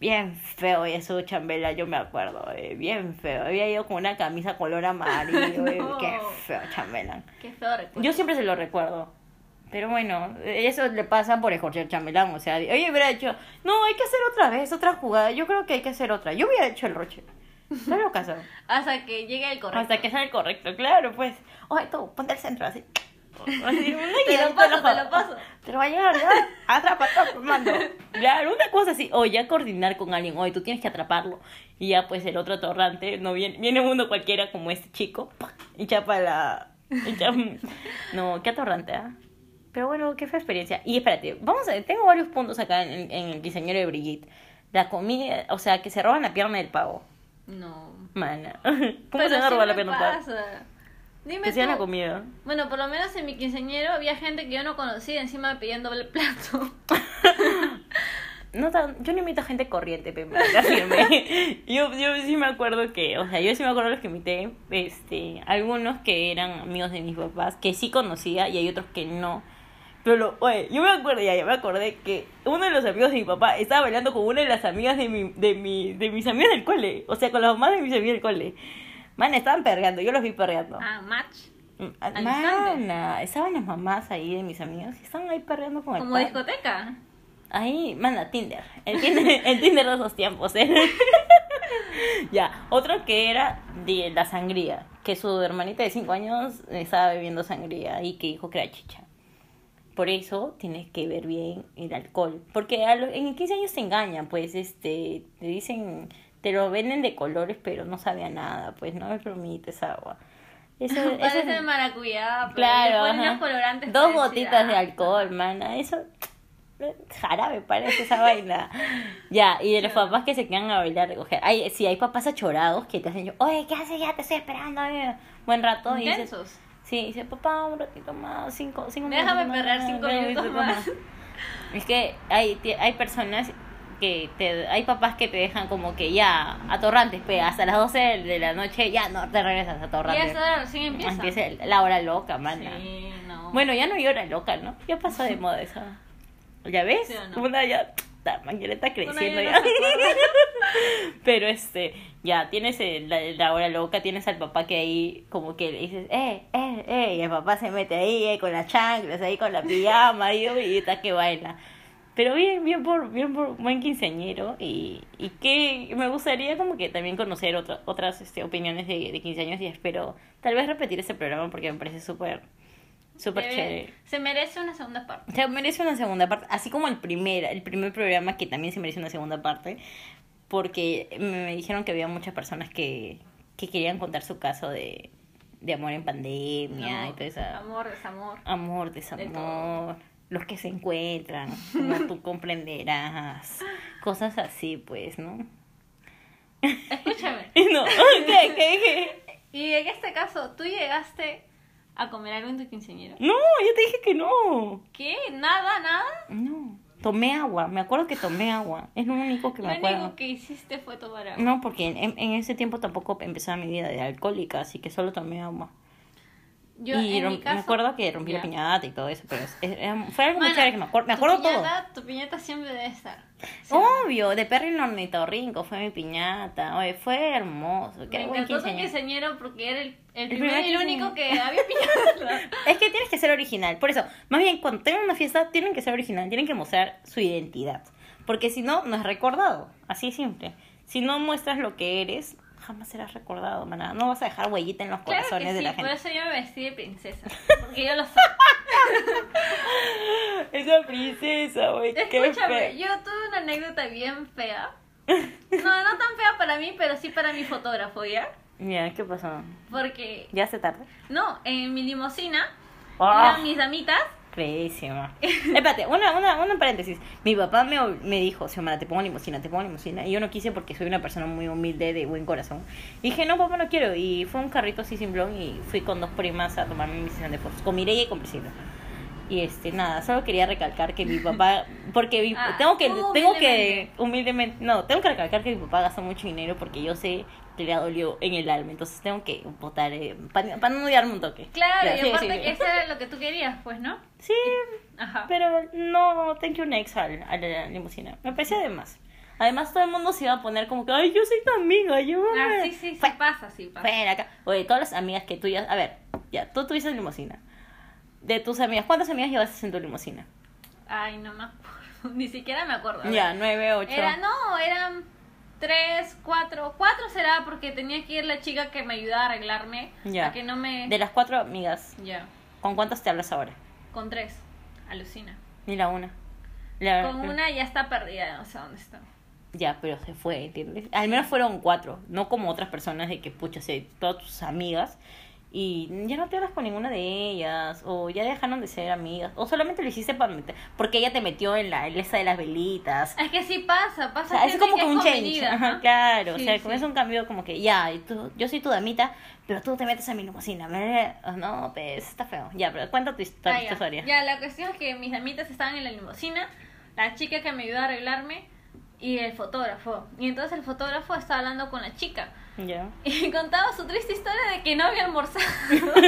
S2: Bien feo su chambela, yo me acuerdo, eh, bien feo. Había ido con una camisa color amarillo, eh,
S3: No.
S2: qué feo chambelán.
S3: Qué feo recuerdo.
S2: Yo siempre se lo recuerdo. Pero bueno, eso le pasa por escorcher chambelán. O sea, oye, hubiera dicho, no, hay que hacer otra vez, otra jugada. Yo creo que hay que hacer otra. Yo hubiera hecho el roche. No lo caso.
S3: Hasta que llegue el correcto.
S2: Hasta que sea el correcto, claro, pues. Oye, tú, ponte al centro, así. Así, una
S3: Te lo paso, te lo paso.
S2: Te lo va a llevar, ya. Atrapa, atrapa, mando. Claro, una cosa así. O ya coordinar con alguien. Oye, tú tienes que atraparlo. Y ya, pues, el otro atorrante. No viene, viene uno cualquiera como este chico. Y chapa la. y chapa- No, qué atorrante, ¿ah? Pero bueno, qué fue experiencia. Y espérate, vamos a ver, tengo varios puntos acá en, en el diseñero de Brigitte. La comida, o sea, que se roban la pierna del pavo.
S3: No.
S2: Mana. ¿Cómo
S3: Pero
S2: se van a robar la pierna del pavo?
S3: Dime tú.
S2: la comida.
S3: Bueno, por lo menos en mi quinceañero había gente que yo no conocía encima pidiendo el plato.
S2: No tan, yo no invito a gente corriente, para firme. yo, yo sí me acuerdo que, o sea, yo sí me acuerdo los que invité, este, algunos que eran amigos de mis papás, que sí conocía y hay otros que no. Pero, lo- oye, yo me acuerdo, ya, ya me acordé que uno de los amigos de mi papá estaba bailando con una de las amigas de mi, de mi, de mis amigas del cole. O sea, con las mamás de mis amigas del cole. Man, estaban perreando, yo los vi perreando.
S3: Ah, match.
S2: Al
S3: instante.
S2: Mana, estaban las mamás ahí de mis amigas y estaban ahí perreando con el
S3: Como
S2: pan.
S3: discoteca.
S2: Ahí, manda Tinder. El Tinder, el Tinder de esos tiempos, ¿eh? ya, otro que era de la sangría. Que su hermanita de 5 años estaba bebiendo sangría y que dijo que era chicha. Por eso tienes que ver bien el alcohol. Porque a lo- en 15 años te engañan, pues, este, te dicen, te lo venden de colores, pero no sabe a nada, pues, no me permites agua. Eso, eso
S3: Parece
S2: es-
S3: maracuyá. pero
S2: Claro,
S3: le ponen colorantes
S2: dos gotitas de alcohol, mana. Eso Jarabe parece esa vaina. Ya, y de los papás que se quedan a bailar, recoger. Hay, sí, hay papás achorados que te hacen, oye, ¿qué haces? Ya te estoy esperando. eh". Buen rato. Y dices, sí, dice, papá, un ratito más, cinco, cinco
S3: Déjame
S2: minutos
S3: perrear
S2: más,
S3: cinco
S2: déjame
S3: minutos
S2: minutos
S3: más.
S2: Es que hay, hay personas que te, hay papás que te dejan como que ya, atorrantes, pe, hasta las 12 de la noche, ya no te regresas
S3: Y
S2: atorrantes.
S3: esa recién empieza.
S2: La hora loca, mana.
S3: Sí, no.
S2: Bueno, ya no hay hora loca, ¿no? Ya pasó de moda eso. ¿Ya ves?
S3: ¿Sí no?
S2: Una ya, la está creciendo
S3: ya no.
S2: Pero este, ya tienes el- la, la hora loca, tienes al papá que ahí como que le dices, eh, eh, eh, y el papá se mete ahí eh, con las chanclas, ahí con la pijama, y, y está que baila. Pero bien, bien por, bien por buen quinceañero y, y que me gustaría como que también conocer otra- otras este, opiniones de, de quinceaños y espero tal vez repetir ese programa porque me parece súper, súper chévere.
S3: Se merece una segunda parte.
S2: Se merece una segunda parte, así como el primer, el primer programa que también se merece una segunda parte, porque me dijeron que había muchas personas que, que querían contar su caso de, de amor en pandemia
S3: No,
S2: y todo eso.
S3: Amor, desamor.
S2: Amor,
S3: De
S2: desamor, los que se encuentran, como tú comprenderás, cosas así, pues, ¿no?
S3: Escúchame.
S2: No, ¿qué, qué, qué?
S3: Y en este caso, ¿tú llegaste a comer algo en tu quinceañera?
S2: No, yo te dije que no.
S3: ¿Qué? ¿Nada, nada?
S2: No, tomé agua, me acuerdo que tomé agua, es lo único que
S3: Lo
S2: me acuerdo.
S3: único que hiciste fue tomar agua.
S2: No, porque en, en ese tiempo tampoco empezaba mi vida de alcohólica, así que solo tomé agua.
S3: Yo,
S2: y
S3: en
S2: rom-
S3: mi caso,
S2: me acuerdo que rompí la piñata y todo eso, pero es- es- fue algo muy chévere que me acuerdo. Me
S3: tu
S2: acuerdo todo.
S3: Tu piñata siempre debe estar.
S2: Obvio, de Perry en Ornitorrinco fue mi piñata. Oye, fue hermoso.
S3: Me encantó tu
S2: quinceañero.
S3: porque era el, el,
S2: primer
S3: y el único que había piñata.
S2: Es que tienes que ser original. Por eso, más bien, cuando tengan una fiesta, tienen que ser original. Tienen que mostrar su identidad. Porque si no, no es recordado. Así de simple. Si no muestras lo que eres, jamás serás recordado, maná. No vas a dejar huellita en los
S3: Claro
S2: corazones
S3: que
S2: de la
S3: por
S2: gente.
S3: eso yo me vestí de princesa. Porque yo lo sé.
S2: Esa princesa, güey. qué
S3: Escúchame,
S2: fea.
S3: yo tuve una anécdota bien fea. No, no tan fea para mí, pero sí para mi fotógrafo, ¿ya?
S2: Ya, ¿qué pasó?
S3: Porque,
S2: ¿Ya se tarde?
S3: no, en mi limusina,
S2: Ah.
S3: eran mis damitas.
S2: Feísima. Espérate, una, una, una paréntesis. Mi papá me, me dijo, Xiomara, te pongo limusina, te pongo limusina. Y yo no quise porque soy una persona muy humilde, de buen corazón. Y dije, no, papá, no quiero. Y fue un carrito así simplón y fui con dos primas a tomarme mi sesión de fotos. Con Mireia y con Priscila. Y este, nada, solo quería recalcar que mi papá, porque mi-
S3: Ah,
S2: tengo que,
S3: tú
S2: tengo que,
S3: humildemente.
S2: humildemente, no, tengo que recalcar que mi papá gasta mucho dinero porque yo sé que le ha dolido en el alma, entonces tengo que votar, para no odiarme un toque.
S3: Claro,
S2: Ya,
S3: y
S2: sí,
S3: aparte
S2: sí, sí.
S3: que eso era lo que tú querías, pues, ¿no?
S2: Sí,
S3: Ajá.
S2: pero no, thank you next al, a la limusina. Me parecía de más. Además, todo el mundo se iba a poner como que, ay, yo soy tu amiga, yo.
S3: Ah, sí, sí, sí
S2: Fue-
S3: pasa, sí pasa.
S2: Fuera acá. Oye, todas las amigas que tú ya. A ver, ya, tú tuviste limusina. De tus amigas, ¿cuántas amigas llevaste en tu limusina?
S3: Ay, no me acuerdo. Ni siquiera me acuerdo.
S2: Ya, nueve, ocho.
S3: Era, no, eran tres, cuatro. Cuatro será porque tenía que ir la chica que me ayudaba a arreglarme.
S2: Ya.
S3: A que no me.
S2: De las cuatro amigas,
S3: Ya.
S2: ¿con cuántas te hablas ahora?
S3: Con tres. Alucina.
S2: Ni la una. La-
S3: Con una ya está perdida, no sé dónde está.
S2: Ya, pero se fue, ¿entiendes? Al menos fueron cuatro, no como otras personas de que, pucha, todas tus amigas y ya no te hablas con ninguna de ellas, o ya dejaron de ser amigas, o solamente lo hiciste para meter, porque ella te metió en la en esa de las velitas.
S3: Es que sí pasa,
S2: O
S3: pasa.
S2: sea, es como que un change. claro,
S3: Sí,
S2: o sea,
S3: sí.
S2: como es un cambio como que ya, y tú, yo soy tu damita, pero tú te metes a mi limusina. me- oh, No, pues está feo. Ya, pero cuenta tu, histo-
S3: Ah, ya.
S2: historia.
S3: Ya, la cuestión es que mis amitas estaban en la limusina, la chica que me ayudó a arreglarme y el fotógrafo. Y entonces el fotógrafo estaba hablando con la chica
S2: Ya.
S3: y contaba su triste historia de que no había almorzado. y no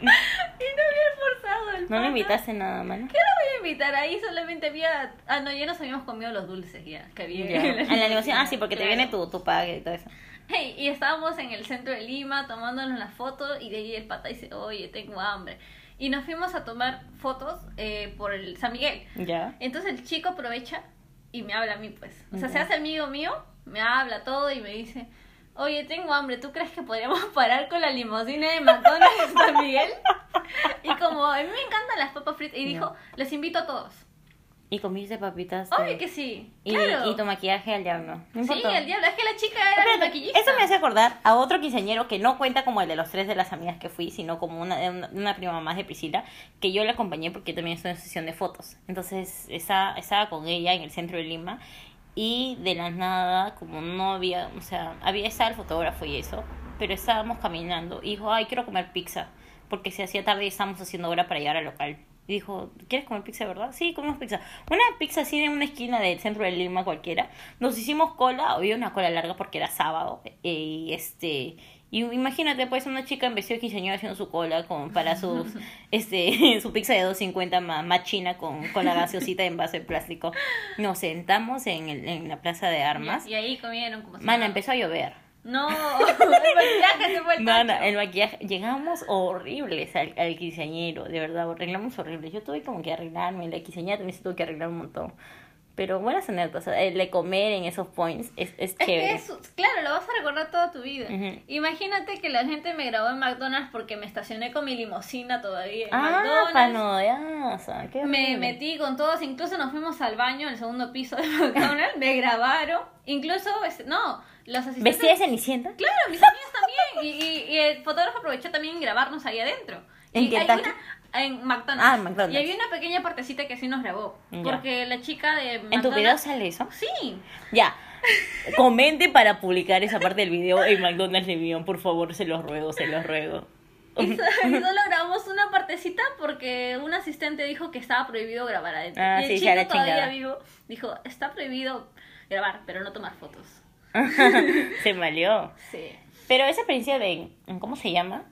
S3: había almorzado el
S2: No me invitaste nada, mano.
S3: ¿Qué lo voy a invitar? Ahí solamente había... Ah, no, ya nos habíamos comido los dulces ya, que había
S2: Ya. En la limusina, ah, sí, porque te
S3: Claro.
S2: viene tu, tu pague y todo eso.
S3: Hey, y estábamos en el centro de Lima tomándonos la foto y de ahí el pata dice, oye, tengo hambre. Y nos fuimos a tomar fotos eh, por el San Miguel.
S2: Ya.
S3: Entonces el chico aprovecha y me habla a mí, pues. O sea, se hace amigo mío, me habla todo y me dice, oye, tengo hambre, ¿tú crees que podríamos parar con la limusina de McDonald's San Miguel? Y como a mí me encantan las papas fritas, y dijo, les invito a todos.
S2: Y comiste papitas. de-
S3: Obvio que sí.
S2: y,
S3: claro.
S2: y tu maquillaje al diablo. No
S3: Sí, el diablo. Es que la chica era
S2: Espérate,
S3: maquillista.
S2: Eso me hace acordar a otro quinceañero que no cuenta como el de los tres de las amigas que fui, sino como una, una, una prima más de Priscila, que yo la acompañé porque también estoy en sesión de fotos. Entonces estaba, estaba con ella en el centro de Lima y de la nada, como no había, o sea, había estaba el fotógrafo y eso, pero estábamos caminando y dijo, ay, quiero comer pizza, porque se hacía tarde y estábamos haciendo hora para llegar al local. Y dijo, ¿quieres comer pizza, verdad? Sí, comemos pizza. Una pizza así en una esquina del centro de Lima cualquiera. Nos hicimos cola, había una cola larga porque era sábado. eh, Y este... Y imagínate, pues, una chica en vestido quinceañera haciendo su cola con, para sus, este, su pizza de 2.50 más, más china con, con la gaseosita en vaso de plástico. Nos sentamos en, el, en la plaza de armas.
S3: Y ahí comieron como si
S2: Mana, empezó a llover.
S3: No, el maquillaje se fue el
S2: Mana, el maquillaje, llegamos horribles al, al quinceañero, de verdad, arreglamos horribles. Yo tuve como que arreglarme, la quinceañera también se tuvo que arreglar un montón. Pero buenas anécdotas, el de comer en esos points es, es
S3: Es
S2: chévere.
S3: que eso, claro, lo vas a recordar toda tu vida.
S2: Ujú.
S3: Imagínate que la gente me grabó en McDonald's porque me estacioné con mi limusina todavía en
S2: Ah,
S3: McDonald's.
S2: panodeaza, qué
S3: Me metí con todos, incluso nos fuimos al baño en el segundo piso de McDonald's, me grabaron, incluso, este, no, los asistentes...
S2: ¿Vestida de cenicienta?
S3: Claro, mis amigas también, y, y, y el fotógrafo aprovechó también en grabarnos ahí adentro.
S2: ¿En
S3: y hay una- en McDonald's.
S2: Ah, en McDonald's.
S3: Y había una pequeña partecita que sí nos grabó,
S2: Ya.
S3: porque la chica de
S2: ¿En tu
S3: McDonald's...
S2: video sale eso?
S3: Sí,
S2: Ya. Comente para publicar esa parte del video en McDonald's de Vion, por favor, se los ruego, se los ruego.
S3: Y so- y solo grabamos una partecita porque un asistente dijo que estaba prohibido grabar adentro.
S2: Ah,
S3: y el
S2: sí,
S3: chico todavía
S2: chingada.
S3: vivo dijo, está prohibido grabar, pero no tomar fotos.
S2: se malió.
S3: Sí.
S2: Pero esa experiencia de, ¿cómo se llama?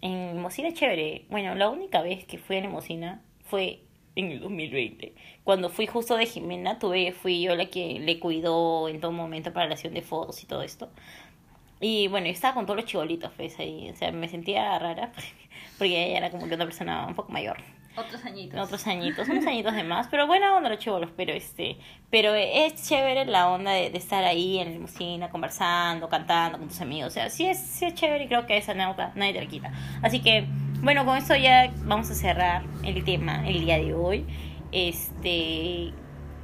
S2: En Limosina es chévere. Bueno, la única vez que fui a Limosina fue en el 2020. Cuando fui justo de Jimena, tuve, fui yo la que le cuidó en todo momento para la sesión de fotos y todo esto. Y bueno, yo estaba con todos los chibolitos, pues ahí. O sea, me sentía rara porque ella era como que una persona un poco mayor.
S3: Otros añitos.
S2: Otros añitos, unos añitos de más, pero buena onda los chivolos, pero este, pero es chévere la onda de, de estar ahí en la limusina, conversando, cantando con tus amigos, o sea, sí es, sí es chévere y creo que esa nota nadie te la quita. Así que, bueno, con esto ya vamos a cerrar el tema el día de hoy. Este,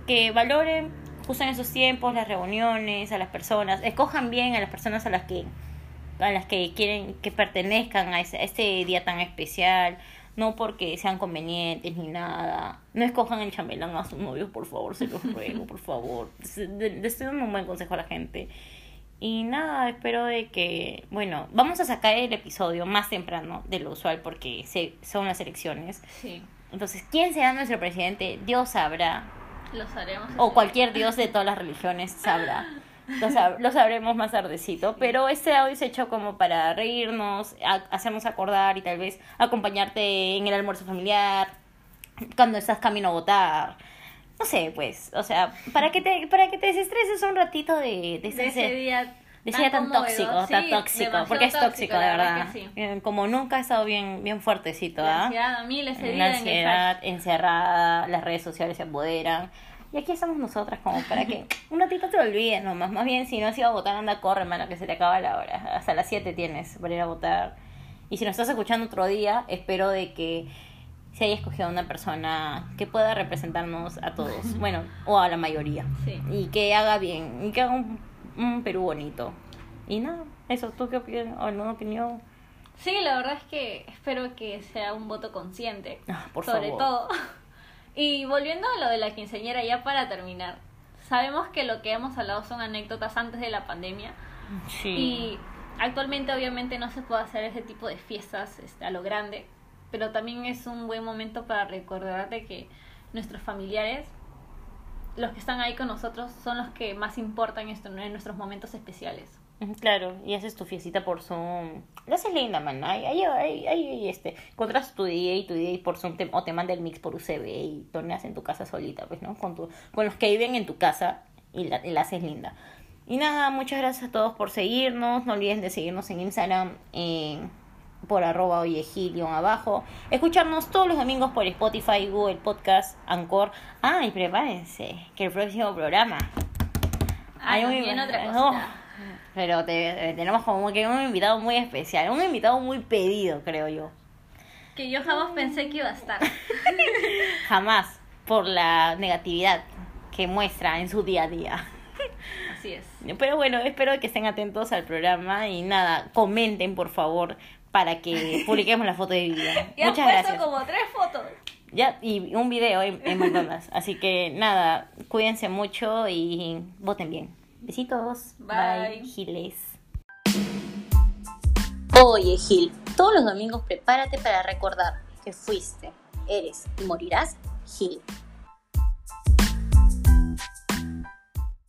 S2: que valoren justo en esos tiempos las reuniones, a las personas, escojan bien a las personas a las que a las que quieren que pertenezcan a, ese, a este día tan especial, no porque sean convenientes ni nada. No escojan el chambelán a sus novios, por favor, se los ruego, por favor. Se- de- Le estoy dando un buen consejo a la gente. Y nada, espero de que, bueno, vamos a sacar el episodio más temprano de lo usual porque se, son las elecciones.
S3: Sí,
S2: Entonces, ¿quién será nuestro presidente? Dios sabrá.
S3: lo haremos.
S2: O cualquier dios de todas las religiones sabrá. Lo, sab- lo sabremos más tardecito. Pero este audio se hecho como para reírnos, hacernos acordar y tal vez acompañarte en el almuerzo familiar, cuando estás camino a votar. No sé, pues, o sea, para que te, para que te desestreses un ratito de, de,
S3: de
S2: ese-
S3: día.
S2: de ese día tan
S3: conmovedor.
S2: tóxico, tan tóxico, porque es tóxico, de verdad.
S3: sí.
S2: Eh, Como nunca ha estado bien, bien fuertecito,
S3: La
S2: ¿ah?
S3: ansiedad a
S2: la
S3: en
S2: ansiedad encerrada, las redes sociales se apoderan. Y aquí estamos nosotras como para que un ratito te olvides nomás. Más bien, si no has ido a votar, anda, corre, hermano, que se te acaba la hora. Hasta las 7 tienes para ir a votar. Y si nos estás escuchando otro día, espero de que se haya escogido una persona que pueda representarnos a todos. Bueno, o a la mayoría.
S3: Sí.
S2: Y que haga bien, y que haga un, un Perú bonito. Y nada, eso, ¿tú qué opinas? ¿O alguna opinión?
S3: Sí, la verdad es que espero que sea un voto consciente.
S2: Ah, por
S3: sobre
S2: favor.
S3: todo. Y volviendo a lo de la quinceañera, ya para terminar. Sabemos que lo que hemos hablado son anécdotas antes de la pandemia.
S2: Sí.
S3: Y actualmente obviamente no se puede hacer ese tipo de fiestas este, a lo grande. Pero también es un buen momento para recordarte que nuestros familiares, los que están ahí con nosotros, son los que más importan esto, en nuestros momentos especiales.
S2: Claro, y haces tu fiestita por Zoom. La haces linda, man. Ahí, ahí, ahí, este, encuentras tu día y tu día por Zoom te- o te manda el mix por UCB y torneas en tu casa solita, pues, ¿no? Con, tu, con los que viven en tu casa y la, y la haces linda. Y nada, muchas gracias a todos por seguirnos. No olviden de seguirnos en Instagram eh, por arroba oyegil abajo. Escucharnos todos los domingos por Spotify, Google Podcast, Anchor. Ah, y prepárense, que el próximo programa
S3: Ah,
S2: hay un
S3: otra
S2: no,
S3: cosita.
S2: Pero te- eh, tenemos como que un invitado muy especial, un invitado muy pedido, creo yo.
S3: Que yo jamás pensé que iba a estar.
S2: Jamás. por la negatividad que muestra en su día a día.
S3: Así es.
S2: Pero bueno, espero que estén atentos al programa y nada, comenten por favor para que publiquemos la foto de vida.
S3: Y has
S2: Muchas
S3: puesto
S2: gracias.
S3: como tres fotos.
S2: Ya, y un video en, en McDonald's. Así que nada, cuídense mucho y voten bien. Besitos.
S3: Bye.
S2: Giles.
S6: Oye, Gil, todos los domingos prepárate para recordar que fuiste, eres y morirás Gil.